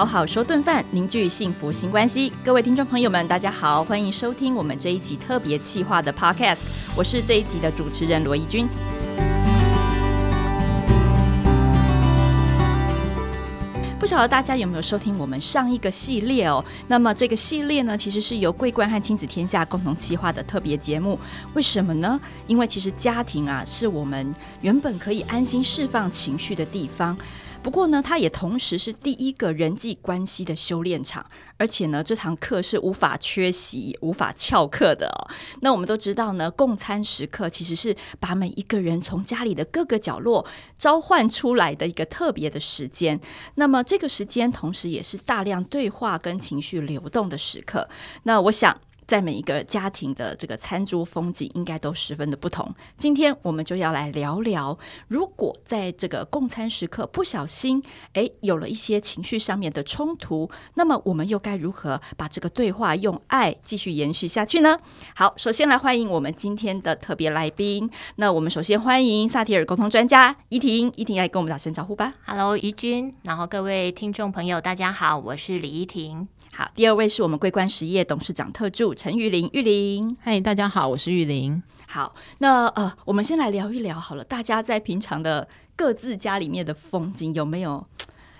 好好说顿饭，凝聚幸福新关系。各位听众朋友们，大家好，欢迎收听我们这一集特别企划的 Podcast。我是这一集的主持人罗怡君。不晓得大家有没有收听我们上一个系列哦？那么这个系列呢，其实是由桂冠和亲子天下共同企划的特别节目。为什么呢？因为其实家庭啊，是我们原本可以安心释放情绪的地方。不过呢，它也同时是第一个人际关系的修炼场，而且呢，这堂课是无法缺席、无法翘课的哦。那我们都知道呢，共餐时刻其实是把每一个人从家里的各个角落召唤出来的一个特别的时间。那么这个时间，同时也是大量对话跟情绪流动的时刻。那我想。在每一个家庭的这个餐桌风景，应该都十分的不同。今天我们就要来聊聊，如果在这个共餐时刻不小心，诶，有了一些情绪上面的冲突，那么我们又该如何把这个对话用爱继续延续下去呢？好，首先来欢迎我们今天的特别来宾。那我们首先欢迎萨提尔沟通专家怡婷，怡婷来跟我们打声招呼吧。Hello，怡君，然后各位听众朋友，大家好，我是李怡婷。好，第二位是我们桂冠实业董事长特助陈玉玲，玉玲，嗨，大家好，我是玉玲。好，那呃，我们先来聊一聊好了，大家在平常的各自家里面的风景有没有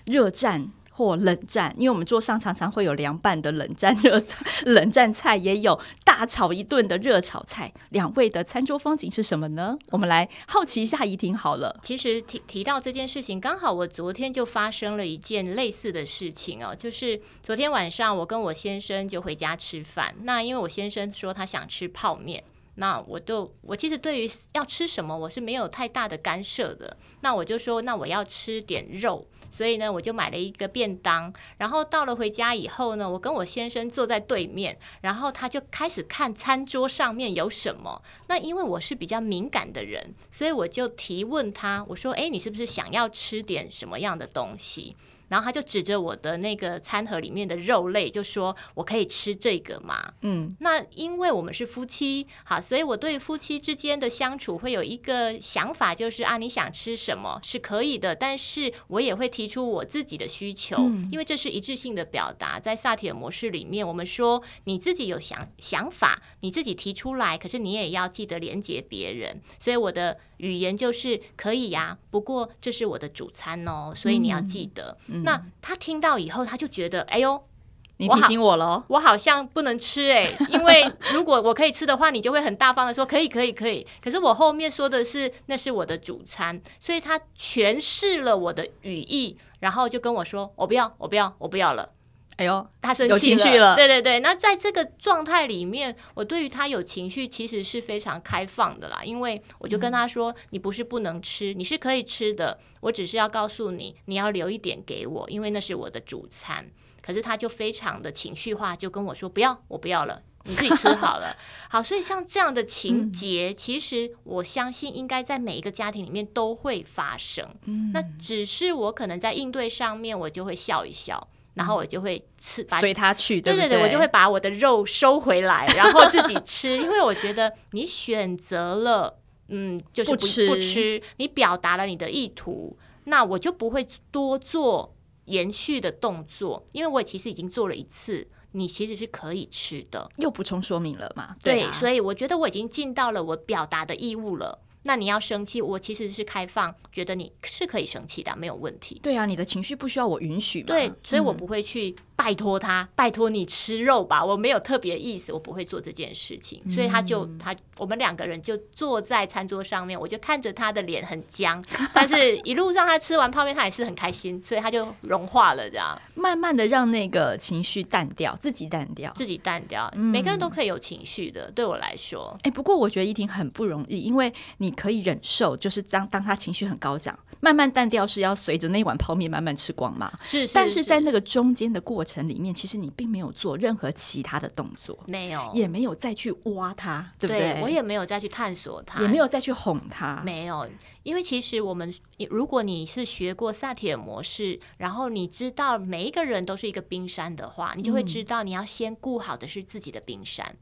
热战？或冷战，因为我们桌上常常会有凉拌的冷战热 冷战菜，也有大炒一顿的热炒菜。两位的餐桌风景是什么呢？我们来好奇一下怡婷好了。其实提提到这件事情，刚好我昨天就发生了一件类似的事情哦，就是昨天晚上我跟我先生就回家吃饭。那因为我先生说他想吃泡面，那我就我其实对于要吃什么我是没有太大的干涉的。那我就说，那我要吃点肉。所以呢，我就买了一个便当，然后到了回家以后呢，我跟我先生坐在对面，然后他就开始看餐桌上面有什么。那因为我是比较敏感的人，所以我就提问他，我说：“诶，你是不是想要吃点什么样的东西？”然后他就指着我的那个餐盒里面的肉类，就说：“我可以吃这个吗？”嗯，那因为我们是夫妻，好，所以我对夫妻之间的相处会有一个想法，就是啊，你想吃什么是可以的，但是我也会提出我自己的需求，嗯，因为这是一致性的表达。在萨提尔模式里面，我们说你自己有想想法，你自己提出来，可是你也要记得连接别人。所以我的语言就是可以呀，不过这是我的主餐哦，所以你要记得。嗯那他听到以后，他就觉得，哎呦，你提醒我了，我好像不能吃哎，因为如果我可以吃的话，你就会很大方的说可以，可以，可以。可是我后面说的是那是我的主餐，所以他诠释了我的语义，然后就跟我说，我不要，我不要，我不要了。哎呦，他生气了，有情绪了。对对对，那在这个状态里面，我对于他有情绪其实是非常开放的啦。因为我就跟他说：“嗯、你不是不能吃，你是可以吃的。我只是要告诉你，你要留一点给我，因为那是我的主餐。”可是他就非常的情绪化，就跟我说：“不要，我不要了，你自己吃好了。”好，所以像这样的情节，嗯、其实我相信应该在每一个家庭里面都会发生。嗯、那只是我可能在应对上面，我就会笑一笑。然后我就会吃，随他去，对，对对对，我就会把我的肉收回来，然后自己吃，因为我觉得你选择了，嗯，就是不，不吃，不吃，你表达了你的意图，那我就不会多做延续的动作，因为我其实已经做了一次，你其实是可以吃的，又补充说明了嘛，对啊，对，所以我觉得我已经尽到了我表达的义务了。那你要生气，我其实是开放，觉得你是可以生气的，没有问题。对啊，你的情绪不需要我允许嘛。对，所以我不会去。拜托他，拜托你吃肉吧，我没有特别意思，我不会做这件事情，所以他就他我们两个人就坐在餐桌上面，我就看着他的脸很僵，但是一路上他吃完泡面，他也是很开心，所以他就融化了，这样。慢慢的让那个情绪淡掉，自己淡掉，自己淡掉。每个人都可以有情绪的，对我来说，哎，不过我觉得依婷很不容易，因为你可以忍受，就是当当他情绪很高涨，慢慢淡掉是要随着那碗泡面慢慢吃光嘛，是，是，但是在那个中间的过程。里面，其实你并没有做任何其他的动作，没有，也没有再去挖它，对不对？对，我也没有再去探索它，也没有再去哄它，没有。因为其实我们，如果你是学过萨提尔模式，然后你知道每一个人都是一个冰山的话，你就会知道你要先顾好的是自己的冰山。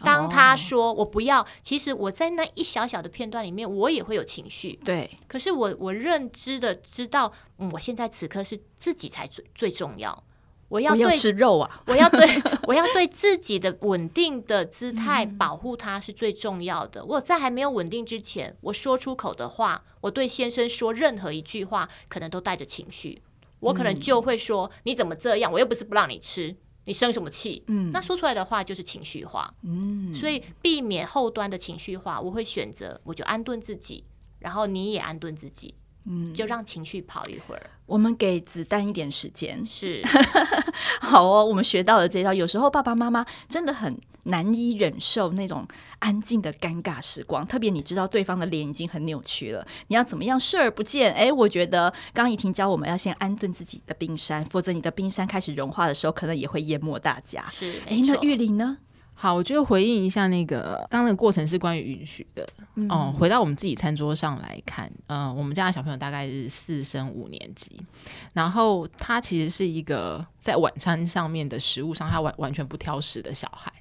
当他说我不要，其实我在那一小小的片段里面，我也会有情绪。对，可是我我认知的知道，嗯，我现在此刻是自己才最最重要。我要对我要吃肉啊，我要对我要对自己的稳定的姿态 保护它是最重要的。我在还没有稳定之前，我说出口的话，我对先生说任何一句话，可能都带着情绪，我可能就会说、嗯、你怎么这样？我又不是不让你吃。你生什么气？嗯，那说出来的话就是情绪化。嗯，所以避免后端的情绪化，我会选择我就安顿自己，然后你也安顿自己。嗯，就让情绪跑一会儿。我们给子弹一点时间。是，好哦。我们学到了这招。有时候爸爸妈妈真的很难以忍受那种安静的尴尬时光，特别你知道对方的脸已经很扭曲了，你要怎么样视而不见？哎，我觉得刚刚怡婷教我们要先安顿自己的冰山，否则你的冰山开始融化的时候，可能也会淹没大家。是，哎，那玉玲呢？好，我就回应一下那个刚刚那个过程是关于允许的。嗯，嗯，回到我们自己餐桌上来看，嗯、呃，我们家的小朋友大概是四升五年级，然后他其实是一个在晚餐上面的食物上，他完完全不挑食的小孩。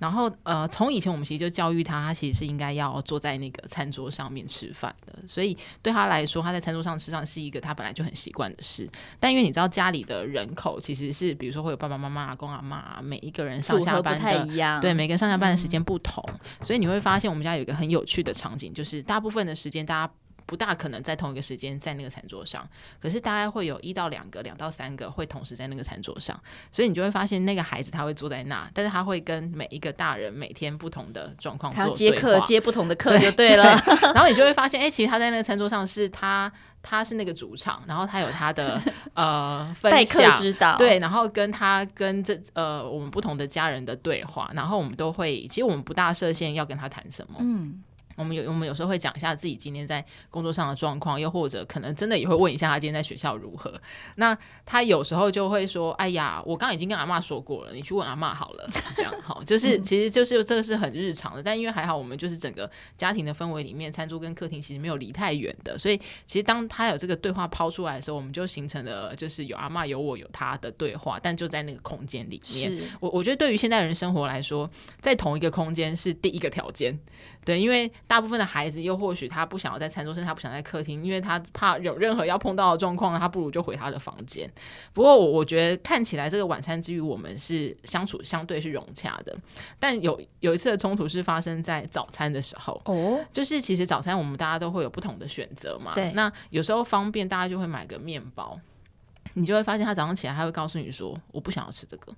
然后，呃，从以前我们其实就教育他，他其实是应该要坐在那个餐桌上面吃饭的。所以对他来说，他在餐桌上吃饭是一个他本来就很习惯的事。但因为你知道家里的人口其实是，比如说会有爸爸妈妈、阿公阿妈，每一个人上下班的，对，每个人上下班的时间不同，所以你会发现我们家有一个很有趣的场景，就是大部分的时间大家。不大可能在同一个时间在那个餐桌上，可是大概会有一到两个、两到三个会同时在那个餐桌上，所以你就会发现那个孩子他会坐在那，但是他会跟每一个大人每天不同的状况做对话，接课接不同的课就对了。对然后你就会发现，哎、欸，其实他在那个餐桌上是他他是那个主场，然后他有他的呃分享对，然后跟他跟这呃我们不同的家人的对话，然后我们都会，其实我们不大设限要跟他谈什么，嗯。我们有我们有时候会讲一下自己今天在工作上的状况，又或者可能真的也会问一下他今天在学校如何。那他有时候就会说：“哎呀，我刚刚已经跟阿妈说过了，你去问阿妈好了。” 这样好，就是其实就是这个是很日常的。但因为还好，我们就是整个家庭的氛围里面，餐桌跟客厅其实没有离太远的，所以其实当他有这个对话抛出来的时候，我们就形成了就是有阿妈有我有他的对话，但就在那个空间里面。我我觉得对于现代人生活来说，在同一个空间是第一个条件。对，因为大部分的孩子又或许他不想要在餐桌上，他不想在客厅，因为他怕有任何要碰到的状况，他不如就回他的房间。不过我我觉得看起来这个晚餐之余，我们是相处相对是融洽的。但有有一次的冲突是发生在早餐的时候，哦，就是其实早餐我们大家都会有不同的选择嘛。对，那有时候方便，大家就会买个面包，你就会发现他早上起来他会告诉你说，我不想要吃这个。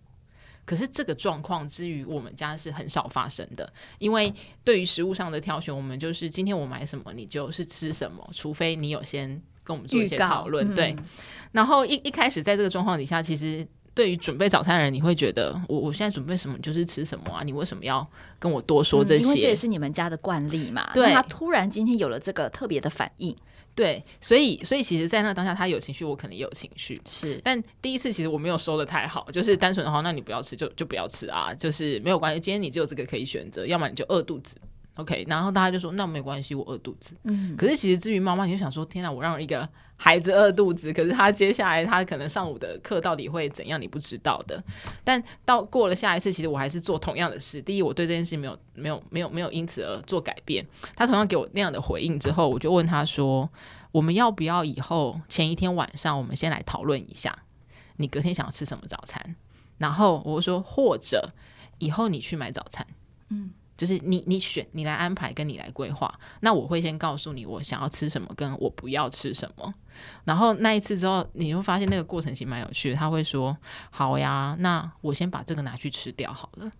可是这个状况之于我们家是很少发生的，因为对于食物上的挑选，我们就是今天我买什么，你就是吃什么，除非你有先跟我们做一些讨论。对，嗯、然后一一开始在这个状况底下，其实对于准备早餐的人，你会觉得我我现在准备什么就是吃什么啊，你为什么要跟我多说这些？嗯、因为这也是你们家的惯例嘛。对，他突然今天有了这个特别的反应。对，所以所以其实，在那当下，他有情绪，我可能也有情绪。是，但第一次其实我没有收的太好，就是单纯的话，那你不要吃，就就不要吃啊，就是没有关系。今天你只有这个可以选择，要么你就饿肚子。OK，然后大家就说那没关系，我饿肚子。嗯，可是其实至于妈妈，你就想说，天哪，我让一个孩子饿肚子，可是他接下来他可能上午的课到底会怎样，你不知道的。但到过了下一次，其实我还是做同样的事。第一，我对这件事没有没有没有没有因此而做改变。他同样给我那样的回应之后，我就问他说，我们要不要以后前一天晚上，我们先来讨论一下，你隔天想要吃什么早餐？然后我说，或者以后你去买早餐，嗯。就是你，你选，你来安排，跟你来规划。那我会先告诉你，我想要吃什么，跟我不要吃什么。然后那一次之后，你会发现那个过程其实蛮有趣的。他会说：“好呀，那我先把这个拿去吃掉好了。”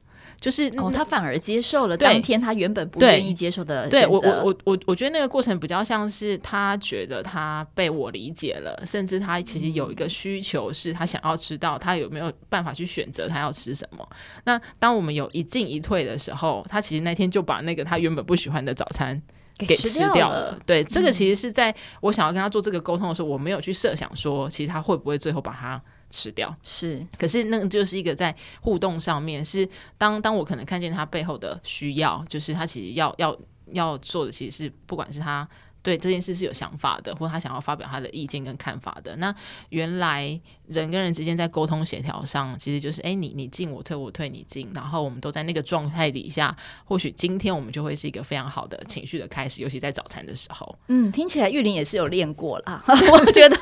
就是哦，他反而接受了当天他原本不愿意接受的。对，我我我我我觉得那个过程比较像是他觉得他被我理解了，甚至他其实有一个需求是他想要知道他有没有办法去选择他要吃什么。那当我们有一进一退的时候，他其实那天就把那个他原本不喜欢的早餐给吃掉了。对，这个其实是在我想要跟他做这个沟通的时候，我没有去设想说，其实他会不会最后把它。吃掉是，可是那个就是一个在互动上面，是当当我可能看见他背后的需要，就是他其实要要要做的，其实是不管是他对这件事是有想法的，或者他想要发表他的意见跟看法的。那原来人跟人之间在沟通协调上，其实就是哎，你你进我退，我退你进，然后我们都在那个状态底下，或许今天我们就会是一个非常好的情绪的开始，尤其在早餐的时候。嗯，听起来玉林也是有练过啦。我觉得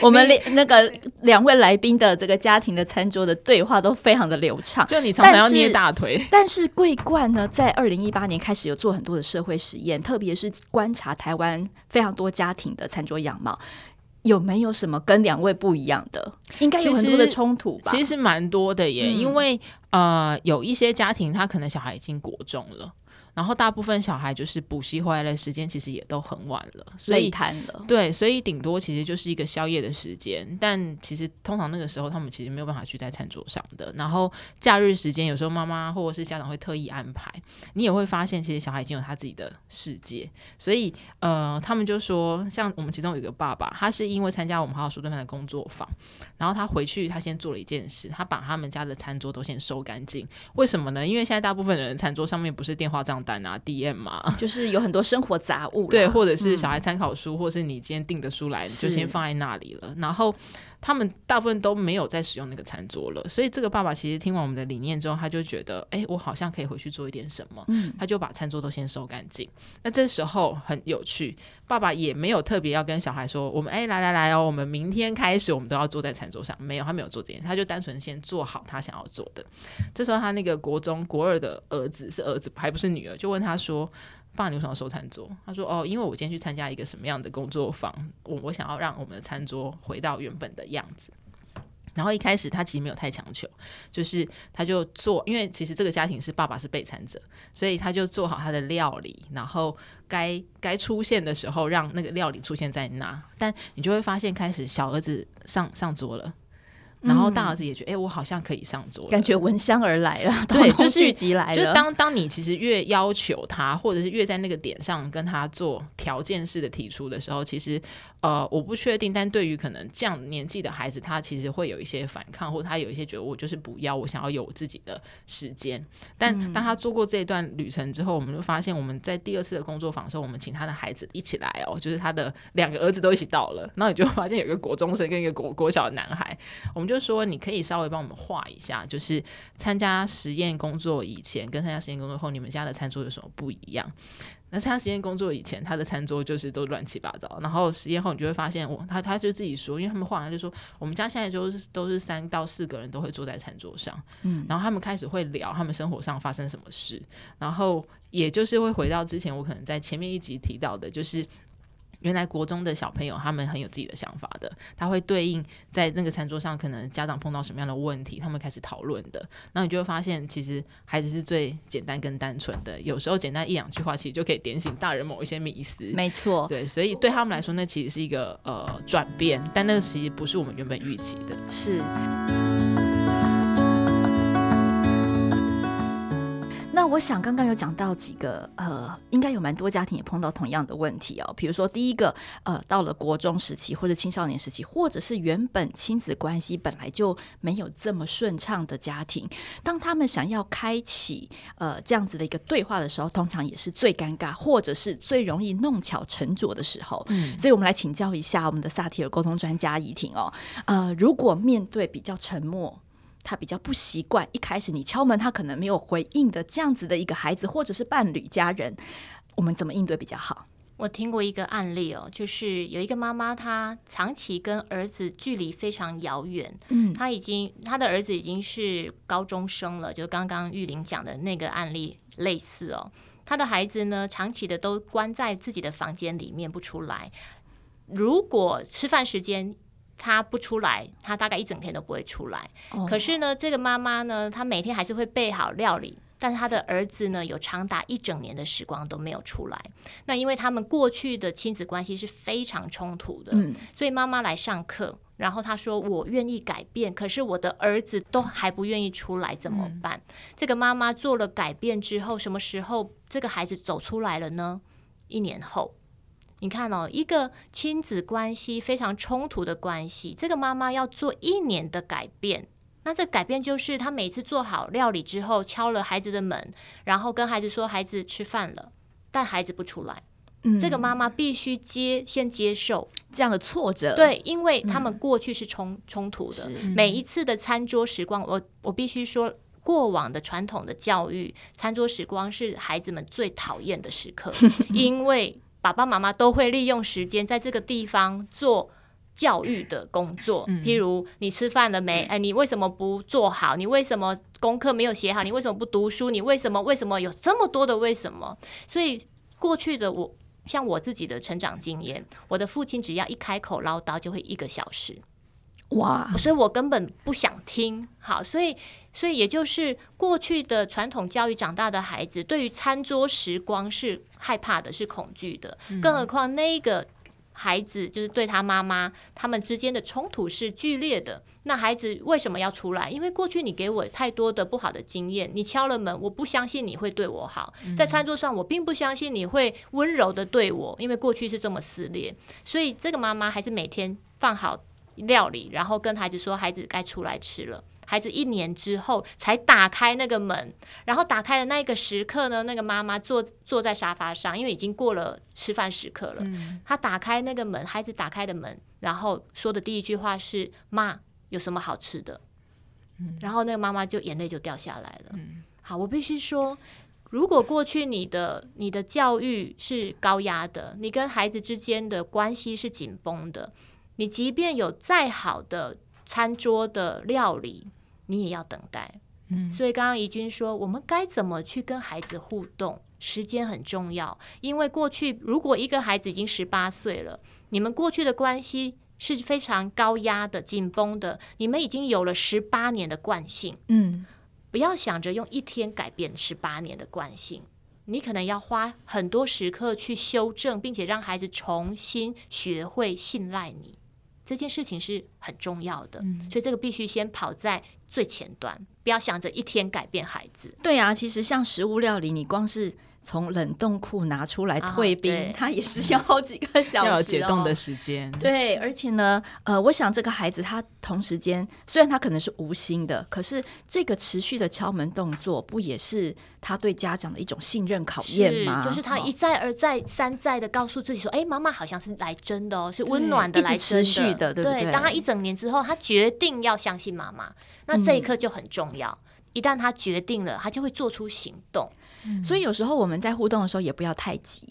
我们两那个两位来宾的这个家庭的餐桌的对话都非常的流畅。就你常常要捏大腿，但是桂冠呢，在二零一八年开始有做很多的社会实验，特别是观察台湾非常多家庭的餐桌样貌，有没有什么跟两位不一样的？应该有很多的冲突吧？其实蛮多的耶，嗯、因为呃，有一些家庭他可能小孩已经国中了。然后大部分小孩就是补习回来的时间，其实也都很晚了，所以。对，所以顶多其实就是一个宵夜的时间。但其实通常那个时候，他们其实没有办法聚在餐桌上的。然后假日时间，有时候妈妈或者是家长会特意安排。你也会发现，其实小孩已经有他自己的世界。所以呃，他们就说，像我们其中有一个爸爸，他是因为参加我们好好说对饭的工作坊，然后他回去，他先做了一件事，他把他们家的餐桌都先收干净。为什么呢？因为现在大部分人的餐桌上面不是电话账单啊，DM 嘛，就是有很多生活杂物，对，或者是小孩参考书，嗯、或者是你今天订的书来，你就先放在那里了。然后他们大部分都没有在使用那个餐桌了，所以这个爸爸其实听完我们的理念之后，他就觉得，哎，我好像可以回去做一点什么，嗯，他就把餐桌都先收干净。那这时候很有趣，爸爸也没有特别要跟小孩说，我们哎来来来哦，我们明天开始我们都要坐在餐桌上，没有，他没有做这件事，他就单纯先做好他想要做的。这时候他那个国中国二的儿子是儿子，还不是女儿，就问他说。爸，你为什么收餐桌？他说：“哦，因为我今天去参加一个什么样的工作坊，我我想要让我们的餐桌回到原本的样子。”然后一开始他其实没有太强求，就是他就做，因为其实这个家庭是爸爸是备餐者，所以他就做好他的料理，然后该该出现的时候让那个料理出现在那。但你就会发现，开始小儿子上上桌了。然后大儿子也觉得，哎、欸，我好像可以上桌，感觉闻香而来了，对，就是聚集来了。就是当当你其实越要求他，或者是越在那个点上跟他做条件式的提出的时候，其实呃，我不确定。但对于可能这样年纪的孩子，他其实会有一些反抗，或者他有一些觉得我就是不要，我想要有我自己的时间。但当他做过这一段旅程之后，我们就发现我们在第二次的工作坊的时候，我们请他的孩子一起来哦，就是他的两个儿子都一起到了，然后你就发现有一个国中生跟一个国国小的男孩，我们就说你可以稍微帮我们画一下，就是参加实验工作以前跟参加实验工作后，你们家的餐桌有什么不一样？那参加实验工作以前，他的餐桌就是都乱七八糟，然后实验后你就会发现，我他他就自己说，因为他们画完就说，我们家现在就是都是三到四个人都会坐在餐桌上，嗯，然后他们开始会聊他们生活上发生什么事，然后也就是会回到之前我可能在前面一集提到的，就是。原来国中的小朋友他们很有自己的想法的，他会对应在那个餐桌上，可能家长碰到什么样的问题，他们开始讨论的。那你就会发现，其实孩子是最简单跟单纯的，有时候简单一两句话，其实就可以点醒大人某一些迷思。没错，对，所以对他们来说，那其实是一个呃转变，但那个其实不是我们原本预期的。是。我想刚刚有讲到几个，呃，应该有蛮多家庭也碰到同样的问题哦。比如说，第一个，呃，到了国中时期或者青少年时期，或者是原本亲子关系本来就没有这么顺畅的家庭，当他们想要开启呃这样子的一个对话的时候，通常也是最尴尬，或者是最容易弄巧成拙的时候。嗯，所以我们来请教一下我们的萨提尔沟通专家怡婷哦，呃，如果面对比较沉默。他比较不习惯，一开始你敲门，他可能没有回应的这样子的一个孩子，或者是伴侣、家人，我们怎么应对比较好？我听过一个案例哦，就是有一个妈妈，她长期跟儿子距离非常遥远，嗯，她已经她的儿子已经是高中生了，就刚刚玉玲讲的那个案例类似哦，她的孩子呢，长期的都关在自己的房间里面不出来，如果吃饭时间。他不出来，他大概一整天都不会出来。Oh. 可是呢，这个妈妈呢，她每天还是会备好料理，但是她的儿子呢，有长达一整年的时光都没有出来。那因为他们过去的亲子关系是非常冲突的，嗯，所以妈妈来上课，然后她说：“我愿意改变，可是我的儿子都还不愿意出来，怎么办？”嗯，这个妈妈做了改变之后，什么时候这个孩子走出来了呢？一年后。你看哦，一个亲子关系非常冲突的关系，这个妈妈要做一年的改变。那这改变就是，她每次做好料理之后，敲了孩子的门，然后跟孩子说：“孩子吃饭了。”但孩子不出来，嗯，这个妈妈必须接先接受这样的挫折，对，因为他们过去是冲冲突的。嗯、每一次的餐桌时光，我我必须说，过往的传统的教育，餐桌时光是孩子们最讨厌的时刻，因为爸爸妈妈都会利用时间在这个地方做教育的工作，譬如你吃饭了没？哎，你为什么不做好？你为什么功课没有写好？你为什么不读书？你为什么为什么有这么多的为什么？所以过去的我。像我自己的成长经验，我的父亲只要一开口唠叨，就会一个小时，哇！所以我根本不想听。好，所以，所以也就是过去的传统教育长大的孩子，对于餐桌时光是害怕的，是恐惧的，更何况那个。孩子就是对他妈妈，他们之间的冲突是剧烈的。那孩子为什么要出来？因为过去你给我太多的不好的经验，你敲了门，我不相信你会对我好。在餐桌上，我并不相信你会温柔的对我，因为过去是这么撕裂。所以这个妈妈还是每天放好料理，然后跟孩子说：“孩子该出来吃了。”孩子一年之后才打开那个门，然后打开的那个时刻呢，那个妈妈坐坐在沙发上，因为已经过了吃饭时刻了。她打开那个门，孩子打开的门，然后说的第一句话是：“妈，有什么好吃的？”然后那个妈妈就眼泪就掉下来了。好，我必须说，如果过去你的你的教育是高压的，你跟孩子之间的关系是紧绷的，你即便有再好的餐桌的料理。你也要等待，嗯，所以刚刚怡君说，我们该怎么去跟孩子互动？时间很重要，因为过去如果一个孩子已经十八岁了，你们过去的关系是非常高压的、紧绷的，你们已经有了十八年的惯性，嗯，不要想着用一天改变十八年的惯性，你可能要花很多时刻去修正，并且让孩子重新学会信赖你，这件事情是很重要的，嗯，所以这个必须先跑在。最前端，不要想着一天改变孩子。对啊，其实像食物料理，你光是从冷冻库拿出来退冰，啊、它也是要好几个小时，要有解冻的时间。对，而且呢，呃，我想这个孩子他同时间，虽然他可能是无心的，可是这个持续的敲门动作，不也是他对家长的一种信任考验吗？就是他一再而再三再的告诉自己说：“哎、哦，妈妈好像是来真的哦，是温暖的，来真的，一直持续的，对不对？”对，当他一整年之后，他决定要相信妈妈，那这一刻就很重要。嗯、一旦他决定了，他就会做出行动。所以有时候我们在互动的时候也不要太急，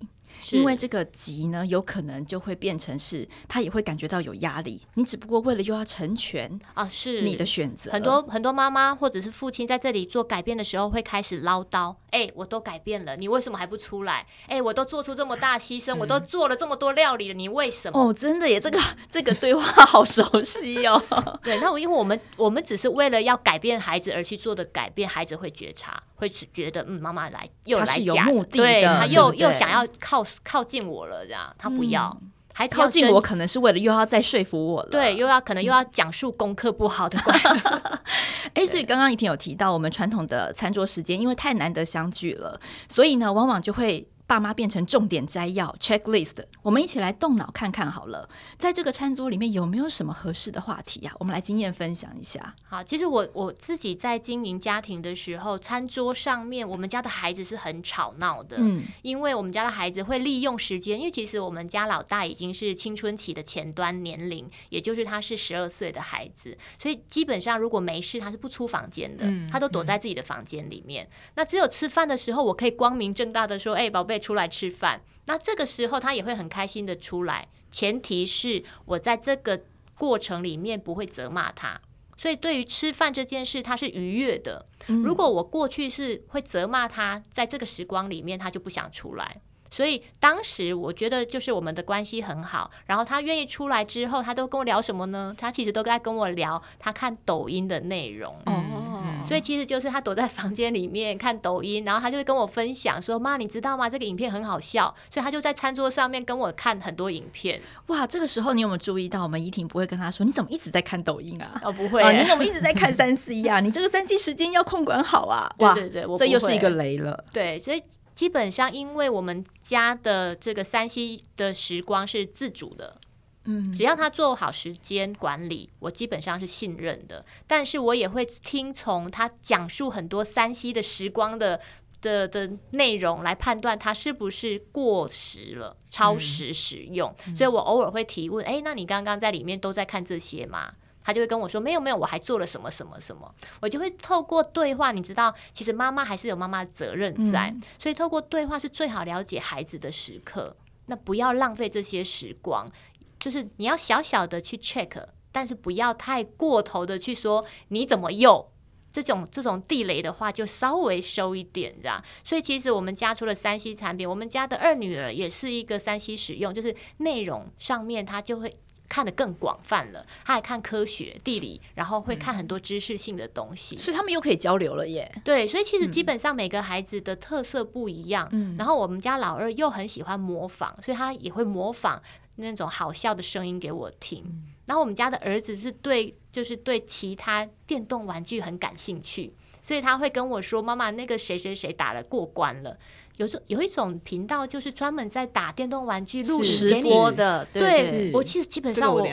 因为这个急呢，有可能就会变成是他也会感觉到有压力。你只不过为了又要成全啊，是你的选择。很多很多妈妈或者是父亲在这里做改变的时候，会开始唠叨。哎、欸，我都改变了，你为什么还不出来？哎、欸，我都做出这么大牺牲，嗯、我都做了这么多料理了，你为什么？哦，真的耶，这个这个对话 好熟悉哦。对，那我因为我们我们只是为了要改变孩子而去做的改变，孩子会觉察，会觉得嗯，妈妈来又来是有目的的，对，他又又想要靠靠近我了，这样他不要。嗯还靠近我，可能是为了又要再说服我了。对，又要可能又要讲述功课不好的关系。哎、欸，所以刚刚怡婷有提到，我们传统的餐桌时间，因为太难得相聚了，所以呢，往往就会。爸妈变成重点摘要 checklist，我们一起来动脑看看好了，在这个餐桌里面有没有什么合适的话题呀、啊？我们来经验分享一下。好，其实我我自己在经营家庭的时候，餐桌上面我们家的孩子是很吵闹的，嗯，因为我们家的孩子会利用时间，因为其实我们家老大已经是青春期的前端年龄，也就是他是十二岁的孩子，所以基本上如果没事，他是不出房间的，他都躲在自己的房间里面。那只有吃饭的时候，我可以光明正大的说：“哎、欸，宝贝。”出来吃饭，那这个时候他也会很开心的出来，前提是我在这个过程里面不会责骂他，所以对于吃饭这件事他是愉悦的。如果我过去是会责骂他，在这个时光里面他就不想出来，所以当时我觉得就是我们的关系很好，然后他愿意出来之后，他都跟我聊什么呢？他其实都在跟我聊他看抖音的内容。嗯所以其实就是他躲在房间里面看抖音，然后他就会跟我分享说：“妈，你知道吗？这个影片很好笑。”所以他就在餐桌上面跟我看很多影片。哇，这个时候你有没有注意到，我们怡婷不会跟他说：“你怎么一直在看抖音啊？”哦，不会、啊。你怎么一直在看三 C 呀？你这个三 C 时间要控管好啊！哇，对对对，这又是一个雷了。对，所以基本上因为我们家的这个三 C 的时光是自主的。嗯，只要他做好时间管理，我基本上是信任的。但是我也会听从他讲述很多 3C 的时光的的的内容来判断它是不是过时了、超时使用。嗯、所以我偶尔会提问：“哎、欸，那你刚刚在里面都在看这些吗？”他就会跟我说：“没有，没有，我还做了什么什么什么。”我就会透过对话，你知道，其实妈妈还是有妈妈的责任在，嗯、所以透过对话是最好了解孩子的时刻。那不要浪费这些时光，就是你要小小的去 check，但是不要太过头的去说你怎么用。这种这种地雷的话，就稍微收一点，这样。所以其实我们家除了三 C 产品，我们家的二女儿也是一个三 C 使用，就是内容上面她就会看得更广泛了。他还看科学、地理，然后会看很多知识性的东西。嗯，所以他们又可以交流了耶。对，所以其实基本上每个孩子的特色不一样。嗯。然后我们家老二又很喜欢模仿，所以他也会模仿那种好笑的声音给我听。嗯。然后我们家的儿子是对。就是对其他电动玩具很感兴趣，所以他会跟我说：“妈妈，那个谁谁谁打了过关了。”有种有一种频道就是专门在打电动玩具录直播的。对，对我其实基本上我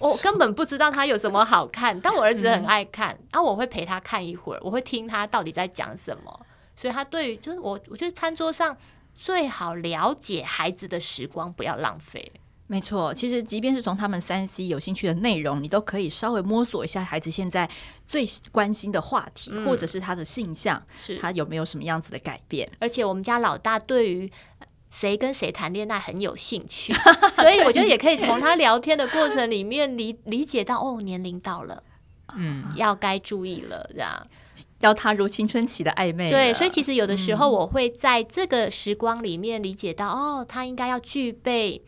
我根本不知道他有什么好看，但我儿子很爱看，然后我会陪他看一会儿，我会听他到底在讲什么。所以他对于就是我，我觉得餐桌上最好了解孩子的时光，不要浪费。没错，其实即便是从他们三 C 有兴趣的内容，你都可以稍微摸索一下孩子现在最关心的话题，嗯、或者是他的性向，是他有没有什么样子的改变。而且我们家老大对于谁跟谁谈恋爱很有兴趣，所以我觉得也可以从他聊天的过程里面理理解到，哦，年龄到了，嗯，要该注意了，这样要踏入青春期的暧昧。对，所以其实有的时候我会在这个时光里面理解到，嗯、哦，他应该要具备。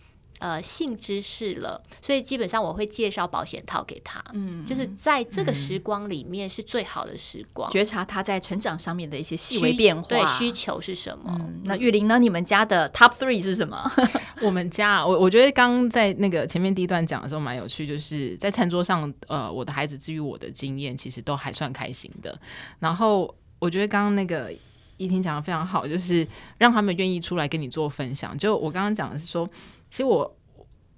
呃，性知识了，所以基本上我会介绍保险套给他。嗯，就是在这个时光里面是最好的时光，觉察他在成长上面的一些细微变化，对需求是什么？嗯、那玉玲呢？你们家的 Top Three 是什么？我们家，我我觉得刚在那个前面第一段讲的时候蛮有趣，就是在餐桌上，呃，我的孩子至于我的经验，其实都还算开心的。然后我觉得刚刚那个依婷讲的非常好，就是让他们愿意出来跟你做分享。就我刚刚讲的是说。其实我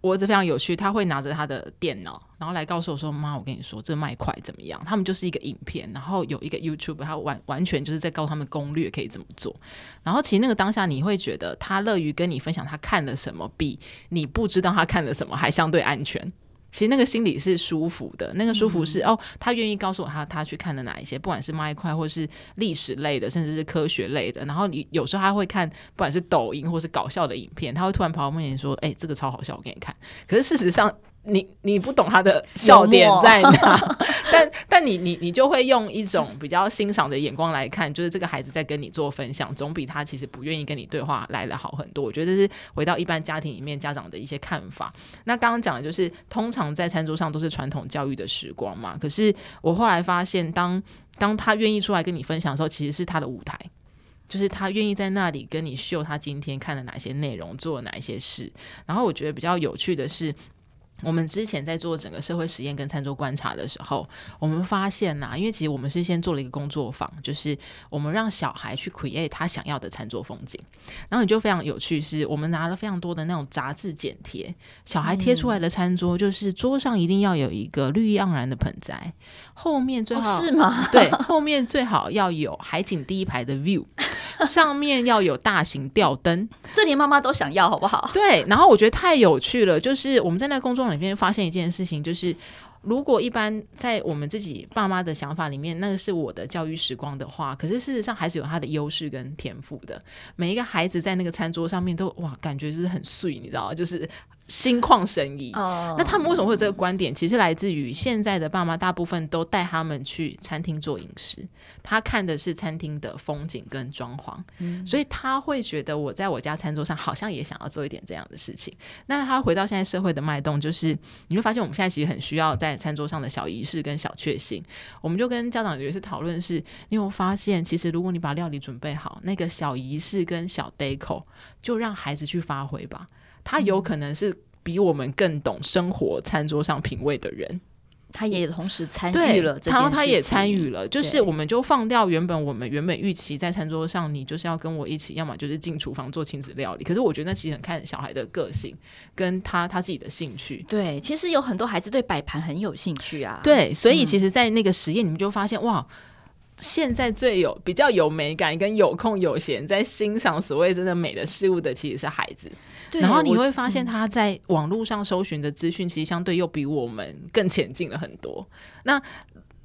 我儿子非常有趣，他会拿着他的电脑，然后来告诉我说：“妈，我跟你说，这卖块怎么样？”他们就是一个影片，然后有一个 YouTube，他完完全就是在告诉他们攻略可以怎么做。然后其实那个当下，你会觉得他乐于跟你分享他看了什么，比你不知道他看了什么还相对安全。其实那个心里是舒服的，那个舒服是、嗯、哦，他愿意告诉我他他去看的哪一些，不管是麦块或是历史类的，甚至是科学类的。然后你有时候他会看，不管是抖音或是搞笑的影片，他会突然跑到面前说：“哎、欸，这个超好笑，我给你看。”可是事实上。你你不懂他的笑点在哪，但但你你你就会用一种比较欣赏的眼光来看，就是这个孩子在跟你做分享，总比他其实不愿意跟你对话来得好很多。我觉得这是回到一般家庭里面家长的一些看法。那刚刚讲的就是，通常在餐桌上都是传统教育的时光嘛。可是我后来发现当，当当他愿意出来跟你分享的时候，其实是他的舞台，就是他愿意在那里跟你秀他今天看了哪些内容，做了哪一些事。然后我觉得比较有趣的是。我们之前在做整个社会实验跟餐桌观察的时候，我们发现呐、啊，因为其实我们是先做了一个工作坊，就是我们让小孩去 create 他想要的餐桌风景。然后你就非常有趣，是我们拿了非常多的那种杂志剪贴，小孩贴出来的餐桌就是桌上一定要有一个绿意盎然的盆栽，后面最好、哦、是吗？对，后面最好要有海景第一排的 view，上面要有大型吊灯，这连妈妈都想要，好不好？对。然后我觉得太有趣了，就是我们在那个工作。里面发现一件事情，就是如果一般在我们自己爸妈的想法里面，那个是我的教育时光的话，可是事实上孩子有他的优势跟天赋的。每一个孩子在那个餐桌上面都哇，感觉就是很碎，你知道？就是。心旷神怡。那他们为什么会有这个观点？其实来自于现在的爸妈大部分都带他们去餐厅做饮食，他看的是餐厅的风景跟装潢，所以他会觉得我在我家餐桌上好像也想要做一点这样的事情。那他回到现在社会的脉动，就是你会发现我们现在其实很需要在餐桌上的小仪式跟小确幸。我们就跟家长有一次讨论是，你有发现其实如果你把料理准备好，那个小仪式跟小 deco 就让孩子去发挥吧。他有可能是比我们更懂生活餐桌上品味的人，他也同时参与了，然后他也参与了，就是我们就放掉原本我们原本预期在餐桌上，你就是要跟我一起，要么就是进厨房做亲子料理。可是我觉得那其实很看小孩的个性，跟他他自己的兴趣。对，其实有很多孩子对摆盘很有兴趣啊。对，所以其实，在那个实验，你们就发现哇。现在最有比较有美感跟有空有闲在欣赏所谓真的美的事物的，其实是孩子。对然后你会发现他在网络上搜寻的资讯，其实相对又比我们更前进了很多。那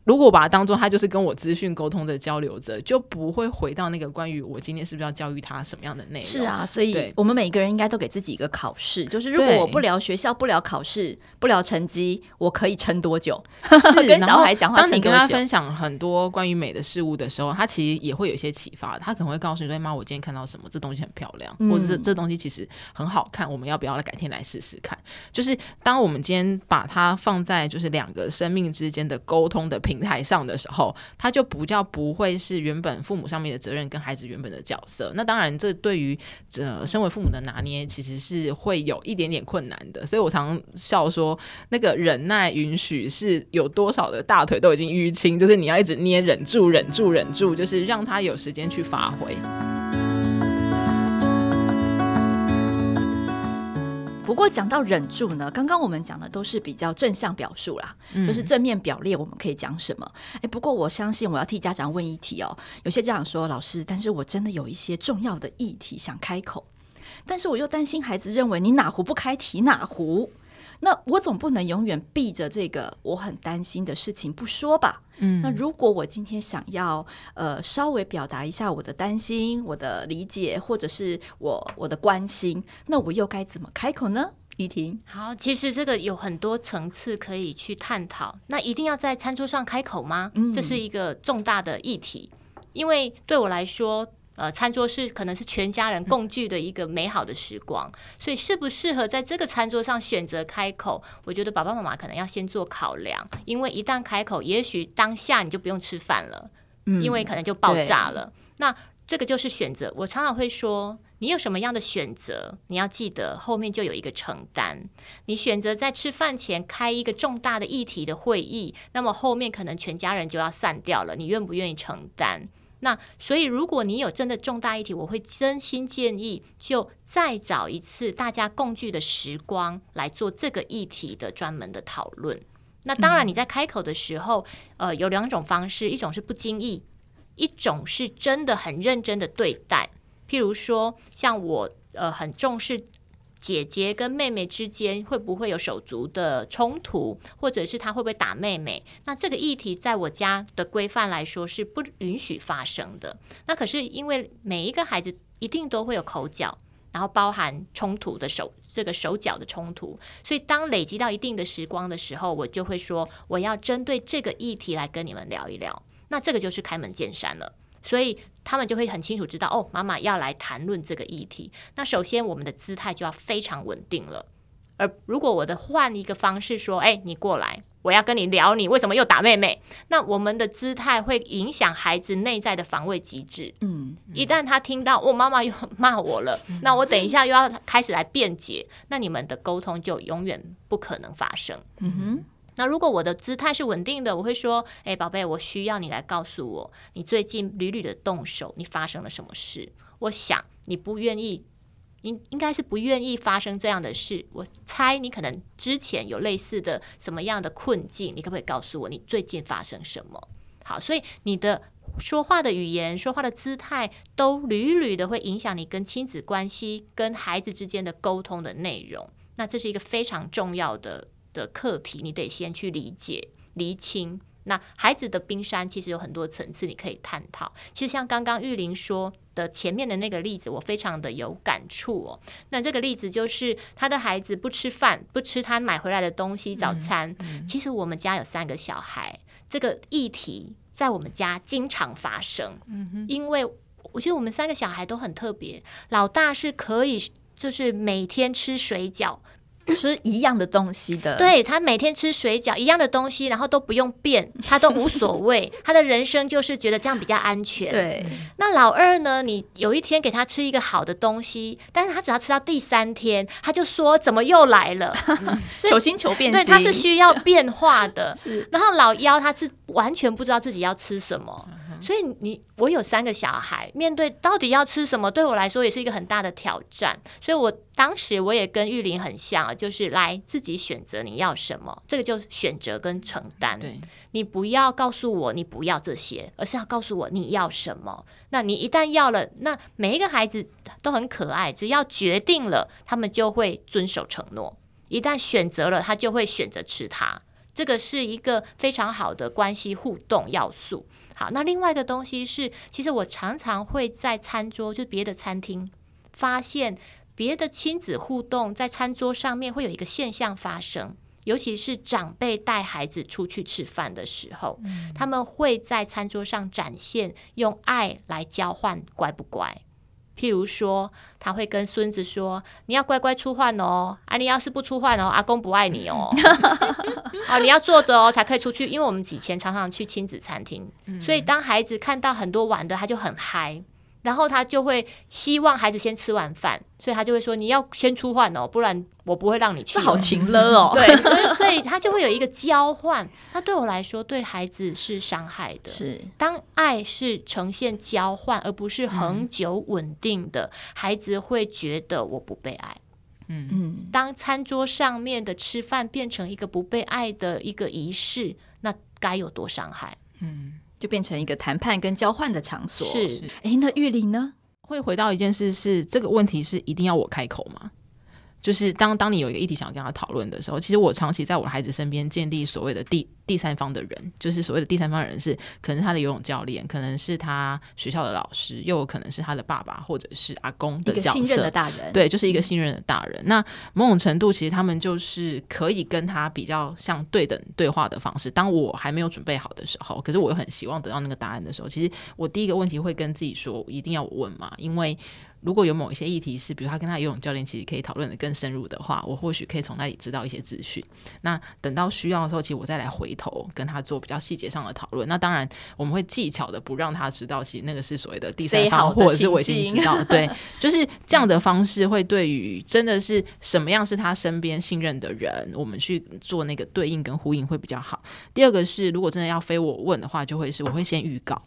如果我把它当做他就是跟我资讯沟通的交流者，就不会回到那个关于我今天是不是要教育他什么样的内容。是啊，所以我们每一个人应该都给自己一个考试，就是如果我不聊学校、不聊考试、不聊成绩，我可以撑多久？是跟小孩讲话，当你跟他分享很多关于美的事物的时候，他其实也会有一些启发。他可能会告诉你说：“妈，我今天看到什么？这东西很漂亮，或者这这东西其实很好看，我们要不要来改天来试试看？”就是当我们今天把它放在就是两个生命之间的沟通的平台上的时候。他就不叫不会是原本父母上面的责任跟孩子原本的角色。那当然，这对于这身为父母的拿捏，其实是会有一点点困难的。所以我常笑说，那个忍耐允许是有多少的大腿都已经淤青，就是你要一直捏，忍住，忍住，忍住，就是让他有时间去发挥。不过讲到忍住呢，刚刚我们讲的都是比较正向表述啦，嗯、就是正面表列我们可以讲什么。哎，不过我相信我要替家长问一题哦。有些家长说，老师，但是我真的有一些重要的议题想开口，但是我又担心孩子认为你哪壶不开提哪壶。那我总不能永远避着这个我很担心的事情不说吧？嗯，那如果我今天想要呃稍微表达一下我的担心、我的理解，或者是我我的关心，那我又该怎么开口呢？雨婷，好，其实这个有很多层次可以去探讨。那一定要在餐桌上开口吗？嗯，这是一个重大的议题，因为对我来说。呃，餐桌是可能是全家人共聚的一个美好的时光，所以适不适合在这个餐桌上选择开口，我觉得爸爸妈妈可能要先做考量，因为一旦开口，也许当下你就不用吃饭了，嗯，因为可能就爆炸了。那这个就是选择。我常常会说，你有什么样的选择，你要记得后面就有一个承担。你选择在吃饭前开一个重大的议题的会议，那么后面可能全家人就要散掉了，你愿不愿意承担？那所以，如果你有真的重大议题，我会真心建议，就再找一次大家共聚的时光来做这个议题的专门的讨论。那当然，你在开口的时候，呃，有两种方式，一种是不经意，一种是真的很认真的对待。譬如说，像我，呃，很重视。姐姐跟妹妹之间会不会有手足的冲突，或者是他会不会打妹妹？那这个议题在我家的规范来说是不允许发生的。那可是因为每一个孩子一定都会有口角，然后包含冲突的手这个手脚的冲突，所以当累积到一定的时光的时候，我就会说我要针对这个议题来跟你们聊一聊。那这个就是开门见山了。所以他们就会很清楚知道，哦，妈妈要来谈论这个议题。那首先，我们的姿态就要非常稳定了。而如果我的换一个方式说，哎，你过来，我要跟你聊，你为什么又打妹妹？那我们的姿态会影响孩子内在的防卫机制。嗯，一旦他听到，我、哦、妈妈又骂我了，那我等一下又要开始来辩解，那你们的沟通就永远不可能发生。嗯哼。那如果我的姿态是稳定的，我会说：“哎，宝贝，我需要你来告诉我，你最近屡屡的动手，你发生了什么事？我想你不愿意，应应该是不愿意发生这样的事。我猜你可能之前有类似的什么样的困境，你可不可以告诉我你最近发生什么？好，所以你的说话的语言、说话的姿态，都屡屡的会影响你跟亲子关系、跟孩子之间的沟通的内容。那这是一个非常重要的。”的课题，你得先去理解、厘清。那孩子的冰山其实有很多层次，你可以探讨。其实像刚刚玉玲说的前面的那个例子，我非常的有感触哦。那这个例子就是他的孩子不吃饭，不吃他买回来的东西早餐。嗯嗯、其实我们家有三个小孩，这个议题在我们家经常发生。嗯哼，因为我觉得我们三个小孩都很特别，老大是可以就是每天吃水饺。吃一样的东西的，对，他每天吃水饺一样的东西，然后都不用变，他都无所谓。他的人生就是觉得这样比较安全。对，那老二呢？你有一天给他吃一个好的东西，但是他只要吃到第三天，他就说怎么又来了？嗯、求新求变，对，他是需要变化的。是，然后老幺他是完全不知道自己要吃什么。所以你我有三个小孩，面对到底要吃什么，对我来说也是一个很大的挑战。所以我当时我也跟玉林很像，就是来自己选择你要什么，这个就选择跟承担。对，你不要告诉我你不要这些，而是要告诉我你要什么。那你一旦要了，那每一个孩子都很可爱，只要决定了，他们就会遵守承诺。一旦选择了，他就会选择吃它。这个是一个非常好的关系互动要素。好，那另外一个东西是，其实我常常会在餐桌，就别的餐厅，发现别的亲子互动在餐桌上面会有一个现象发生，尤其是长辈带孩子出去吃饭的时候，嗯、他们会在餐桌上展现用爱来交换乖不乖。譬如说，他会跟孙子说：“你要乖乖出换哦，啊，你要是不出换哦，阿公不爱你哦。啊，你要坐着哦才可以出去，因为我们以前常常去亲子餐厅，所以当孩子看到很多玩的，他就很嗨。”然后他就会希望孩子先吃完饭，所以他就会说：“你要先出饭哦，不然我不会让你吃。”这好情了哦。对，所以所以他就会有一个交换。那对我来说，对孩子是伤害的。是当爱是呈现交换，而不是恒久稳定的，嗯、孩子会觉得我不被爱。嗯嗯。当餐桌上面的吃饭变成一个不被爱的一个仪式，那该有多伤害？嗯。就变成一个谈判跟交换的场所。是，哎，那玉玲呢？会回到一件事是，这个问题是一定要我开口吗？就是当当你有一个议题想要跟他讨论的时候，其实我长期在我的孩子身边建立所谓的第第三方的人，就是所谓的第三方的人是可能是他的游泳教练，可能是他学校的老师，又有可能是他的爸爸或者是阿公的角色。信任的大人，对，就是一个信任的大人。嗯、那某种程度，其实他们就是可以跟他比较像对等对话的方式。当我还没有准备好的时候，可是我又很希望得到那个答案的时候，其实我第一个问题会跟自己说：一定要我问嘛，因为。如果有某一些议题是，比如他跟他游泳教练其实可以讨论的更深入的话，我或许可以从那里知道一些资讯。那等到需要的时候，其实我再来回头跟他做比较细节上的讨论。那当然我们会技巧的不让他知道，其实那个是所谓的第三方，或者是我已经知道。对，就是这样的方式会对于真的是什么样是他身边信任的人，我们去做那个对应跟呼应会比较好。第二个是，如果真的要非我问的话，就会是我会先预告，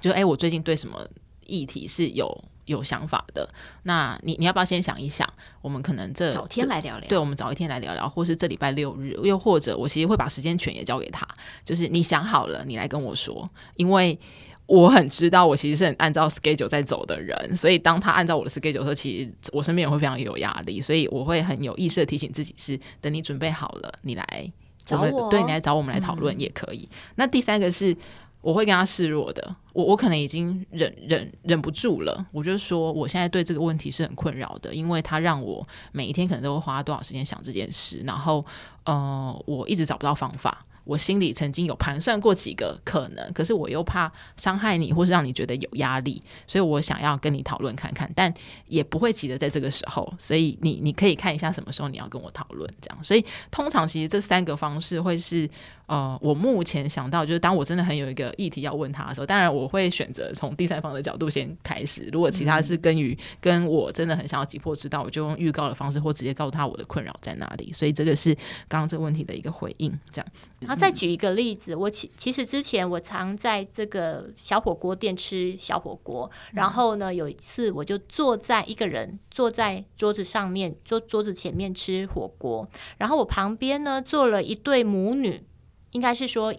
就哎，我最近对什么议题是有。有想法的，那你你要不要先想一想？我们可能这找天来聊聊，对，我们早一天来聊聊，或是这礼拜六日，又或者我其实会把时间权也交给他，就是你想好了，你来跟我说，因为我很知道我其实是很按照 schedule 在走的人，所以当他按照我的 schedule 的时候，其实我身边也会非常有压力，所以我会很有意识的提醒自己是，等你准备好了，你来找我，对，你来找我们来讨论也可以。嗯、那第三个是。我会跟他示弱的，我我可能已经忍忍忍不住了，我就说我现在对这个问题是很困扰的，因为他让我每一天可能都会花多少时间想这件事，然后呃，我一直找不到方法。我心里曾经有盘算过几个可能，可是我又怕伤害你，或是让你觉得有压力，所以我想要跟你讨论看看，但也不会急着在这个时候，所以你你可以看一下什么时候你要跟我讨论这样。所以通常其实这三个方式会是呃，我目前想到就是当我真的很有一个议题要问他的时候，当然我会选择从第三方的角度先开始。如果其他是跟于跟我真的很想要急迫知道，我就用预告的方式或直接告诉他我的困扰在哪里。所以这个是刚刚这个问题的一个回应，这样。再举一个例子，我其其实之前我常在这个小火锅店吃小火锅，然后呢，有一次我就坐在一个人坐在桌子上面，桌桌子前面吃火锅，然后我旁边呢坐了一对母女，应该是说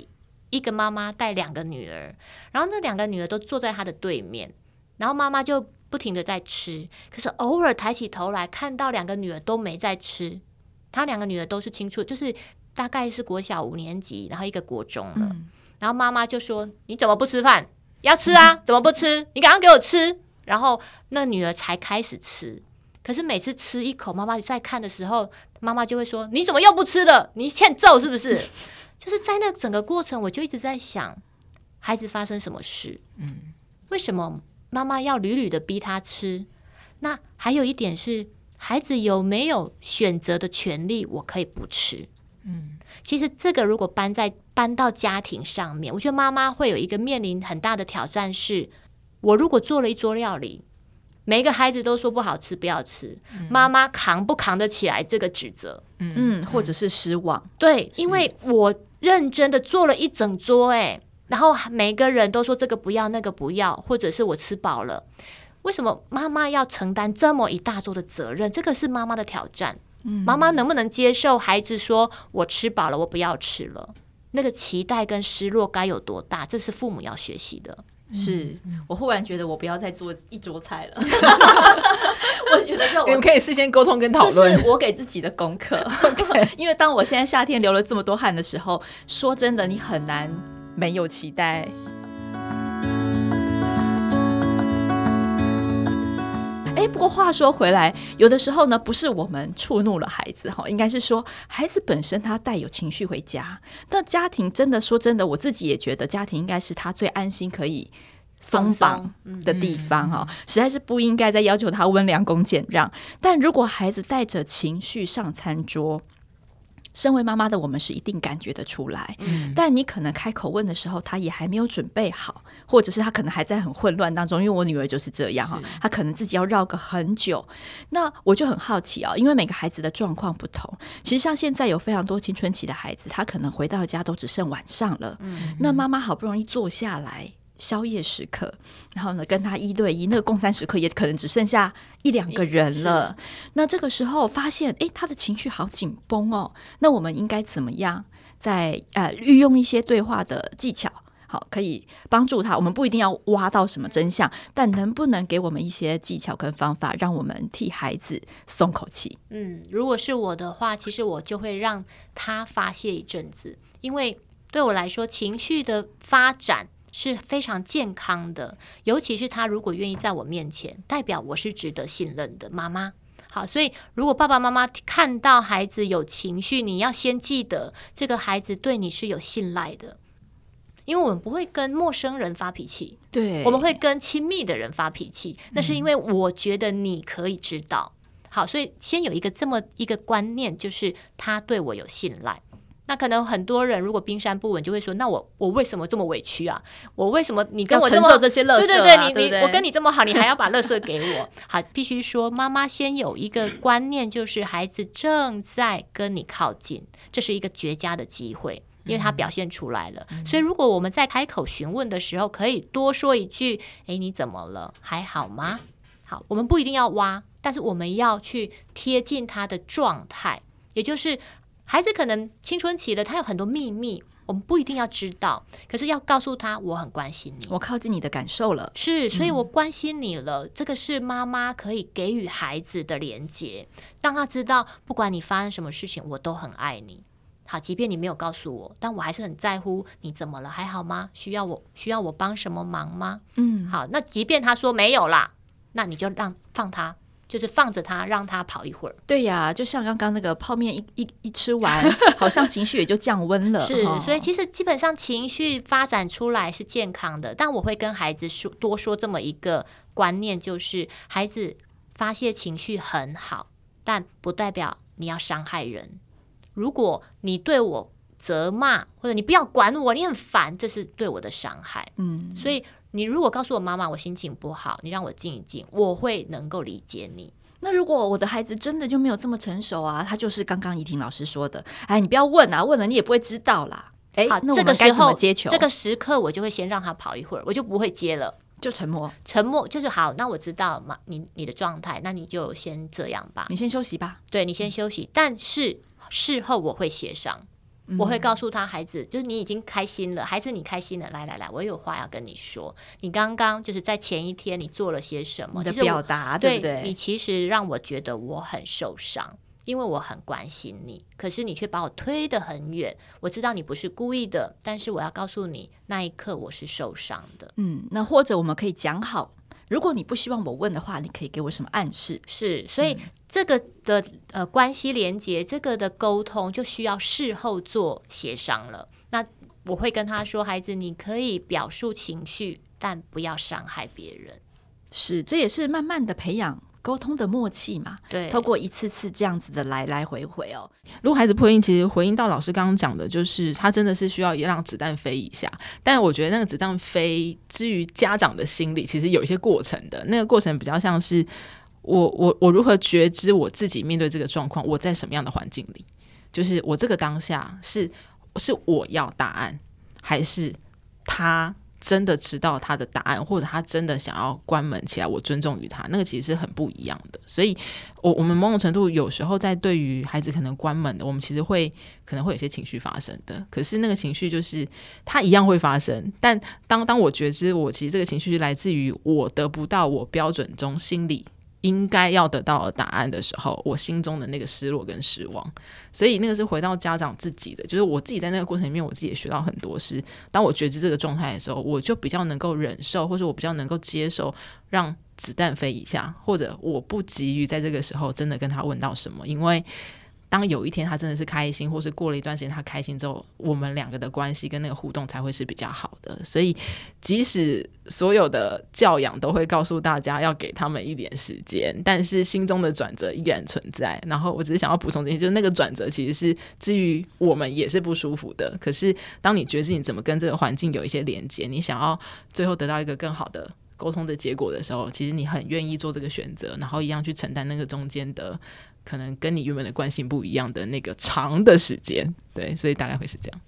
一个妈妈带两个女儿，然后那两个女儿都坐在她的对面，然后妈妈就不停的在吃，可是偶尔抬起头来看到两个女儿都没在吃，她两个女儿都是清楚就是。大概是国小五年级，然后一个国中了，嗯、然后妈妈就说：“你怎么不吃饭？要吃啊，怎么不吃？你赶快给我吃！”然后那女儿才开始吃，可是每次吃一口，妈妈在看的时候，妈妈就会说：“你怎么又不吃了？你欠揍是不是？” 就是在那整个过程，我就一直在想，孩子发生什么事？嗯，为什么妈妈要屡屡的逼他吃？那还有一点是，孩子有没有选择的权利？我可以不吃。嗯，其实这个如果搬在搬到家庭上面，我觉得妈妈会有一个面临很大的挑战是：我如果做了一桌料理，每一个孩子都说不好吃，不要吃，嗯、妈妈扛不扛得起来这个指责？嗯，或者是失望？对，因为我认真的做了一整桌，哎，然后每个人都说这个不要，那个不要，或者是我吃饱了。为什么妈妈要承担这么一大桌的责任？这个是妈妈的挑战。嗯，妈妈能不能接受孩子说“我吃饱了，我不要吃了”？那个期待跟失落该有多大？这是父母要学习的。是我忽然觉得我不要再做一桌菜了。我觉得这我你们可以事先沟通跟讨论。是我给自己的功课。因为当我现在夏天流了这么多汗的时候，说真的，你很难没有期待。哎，不过话说回来，有的时候呢，不是我们触怒了孩子哈，应该是说孩子本身他带有情绪回家。那家庭真的说真的，我自己也觉得家庭应该是他最安心可以松绑的地方哈，实在是不应该再要求他温良恭俭让。但如果孩子带着情绪上餐桌，身为妈妈的我们是一定感觉得出来，嗯，但你可能开口问的时候，他也还没有准备好，或者是他可能还在很混乱当中。因为我女儿就是这样哈，她可能自己要绕个很久。那我就很好奇啊，因为每个孩子的状况不同。其实像现在有非常多青春期的孩子，他可能回到家都只剩晚上了，嗯，那妈妈好不容易坐下来。宵夜时刻，然后呢，跟他一对一，那个共餐时刻也可能只剩下一两个人了。那这个时候发现，诶，他的情绪好紧绷哦。那我们应该怎么样在呃运用一些对话的技巧，好，可以帮助他？我们不一定要挖到什么真相，但能不能给我们一些技巧跟方法，让我们替孩子松口气？嗯，如果是我的话，其实我就会让他发泄一阵子，因为对我来说，情绪的发展。是非常健康的，尤其是他如果愿意在我面前，代表我是值得信任的妈妈。好，所以如果爸爸妈妈看到孩子有情绪，你要先记得这个孩子对你是有信赖的，因为我们不会跟陌生人发脾气，对，我们会跟亲密的人发脾气，那是因为我觉得你可以知道。好，所以先有一个这么一个观念，就是他对我有信赖。那可能很多人如果冰山不稳，就会说：那我我为什么这么委屈啊？我为什么你跟我承受这些垃圾？对对对，你你我跟你这么好，你还要把乐色给我？好，必须说，妈妈先有一个观念，就是孩子正在跟你靠近，这是一个绝佳的机会，因为他表现出来了。嗯、所以如果我们在开口询问的时候，可以多说一句：哎，你怎么了？还好吗？好，我们不一定要挖，但是我们要去贴近他的状态，也就是。孩子可能青春期的，他有很多秘密，我们不一定要知道，可是要告诉他，我很关心你，我靠近你的感受了，是，所以我关心你了。嗯、这个是妈妈可以给予孩子的连接，当他知道，不管你发生什么事情，我都很爱你。好，即便你没有告诉我，但我还是很在乎你怎么了，还好吗？需要我需要我帮什么忙吗？嗯，好，那即便他说没有啦，那你就让放他。就是放着他，让他跑一会儿。对呀，就像刚刚那个泡面一一一吃完，好像情绪也就降温了。是，所以其实基本上情绪发展出来是健康的。但我会跟孩子说多说这么一个观念，就是孩子发泄情绪很好，但不代表你要伤害人。如果你对我责骂，或者你不要管我，你很烦，这是对我的伤害。嗯，所以。你如果告诉我妈妈，我心情不好，你让我静一静，我会能够理解你。那如果我的孩子真的就没有这么成熟啊，他就是刚刚怡婷老师说的，哎，你不要问啊，问了你也不会知道啦。哎，好，那我们该怎么接球？这个时刻我就会先让他跑一会儿，我就不会接了，就沉默，沉默就是好。那我知道嘛，你你的状态，那你就先这样吧，你先休息吧。对，你先休息，但是事后我会协商。我会告诉他，孩子，就是你已经开心了，孩子，你开心了，来来来，我有话要跟你说。你刚刚就是在前一天，你做了些什么？你的表达，对不对？你其实让我觉得我很受伤，因为我很关心你，可是你却把我推得很远。我知道你不是故意的，但是我要告诉你，那一刻我是受伤的。嗯，那或者我们可以讲好。如果你不希望我问的话，你可以给我什么暗示？是，所以这个的呃关系连接，这个的沟通就需要事后做协商了。那我会跟他说：“孩子，你可以表述情绪，但不要伤害别人。”是，这也是慢慢的培养。沟通的默契嘛，对，透过一次次这样子的来来回回哦。如果孩子破音，其实回应到老师刚刚讲的，就是他真的是需要也让子弹飞一下。但我觉得那个子弹飞，至于家长的心理，其实有一些过程的。那个过程比较像是我我我如何觉知我自己面对这个状况，我在什么样的环境里，就是我这个当下是是我要答案，还是他真的知道他的答案，或者他真的想要关门起来，我尊重于他，那个其实是很不一样的。所以，我我们某种程度有时候在对于孩子可能关门的，我们其实会可能会有些情绪发生的。可是那个情绪就是他一样会发生，但当当我觉知我其实这个情绪来自于我得不到我标准中心理。应该要得到答案的时候，我心中的那个失落跟失望，所以那个是回到家长自己的，就是我自己在那个过程里面，我自己也学到很多事。当我觉知这个状态的时候，我就比较能够忍受，或者我比较能够接受，让子弹飞一下，或者我不急于在这个时候真的跟他问到什么，因为。当有一天他真的是开心，或是过了一段时间他开心之后，我们两个的关系跟那个互动才会是比较好的。所以，即使所有的教养都会告诉大家要给他们一点时间，但是心中的转折依然存在。然后，我只是想要补充这些，就是那个转折其实是至于我们也是不舒服的。可是，当你觉得你怎么跟这个环境有一些连接，你想要最后得到一个更好的沟通的结果的时候，其实你很愿意做这个选择，然后一样去承担那个中间的。可能跟你原本的惯性不一样的那个长的时间，对，所以大概会是这样。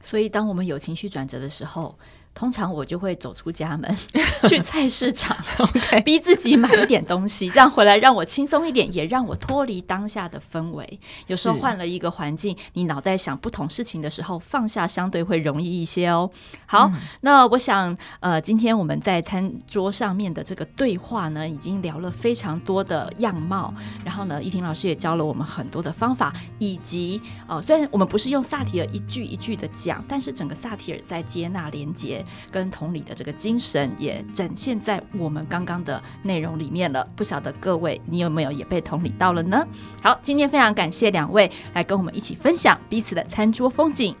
所以当我们有情绪转折的时候。通常我就会走出家门 去菜市场，Okay. 逼自己买一点东西，这样回来让我轻松一点，也让我脱离当下的氛围。有时候换了一个环境，你脑袋想不同事情的时候，放下相对会容易一些哦。好，嗯、那我想，呃，今天我们在餐桌上面的这个对话呢，已经聊了非常多的样貌。然后呢，依婷老师也教了我们很多的方法，以及呃，虽然我们不是用萨提尔一句一句的讲，但是整个萨提尔在接纳连接。跟同理的这个精神也展现在我们刚刚的内容里面了。不晓得各位你有没有也被同理到了呢？好，今天非常感谢两位来跟我们一起分享彼此的餐桌风景，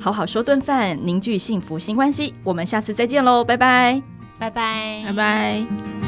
好好说顿饭，凝聚幸福新关系。我们下次再见喽，拜拜，拜拜，拜拜。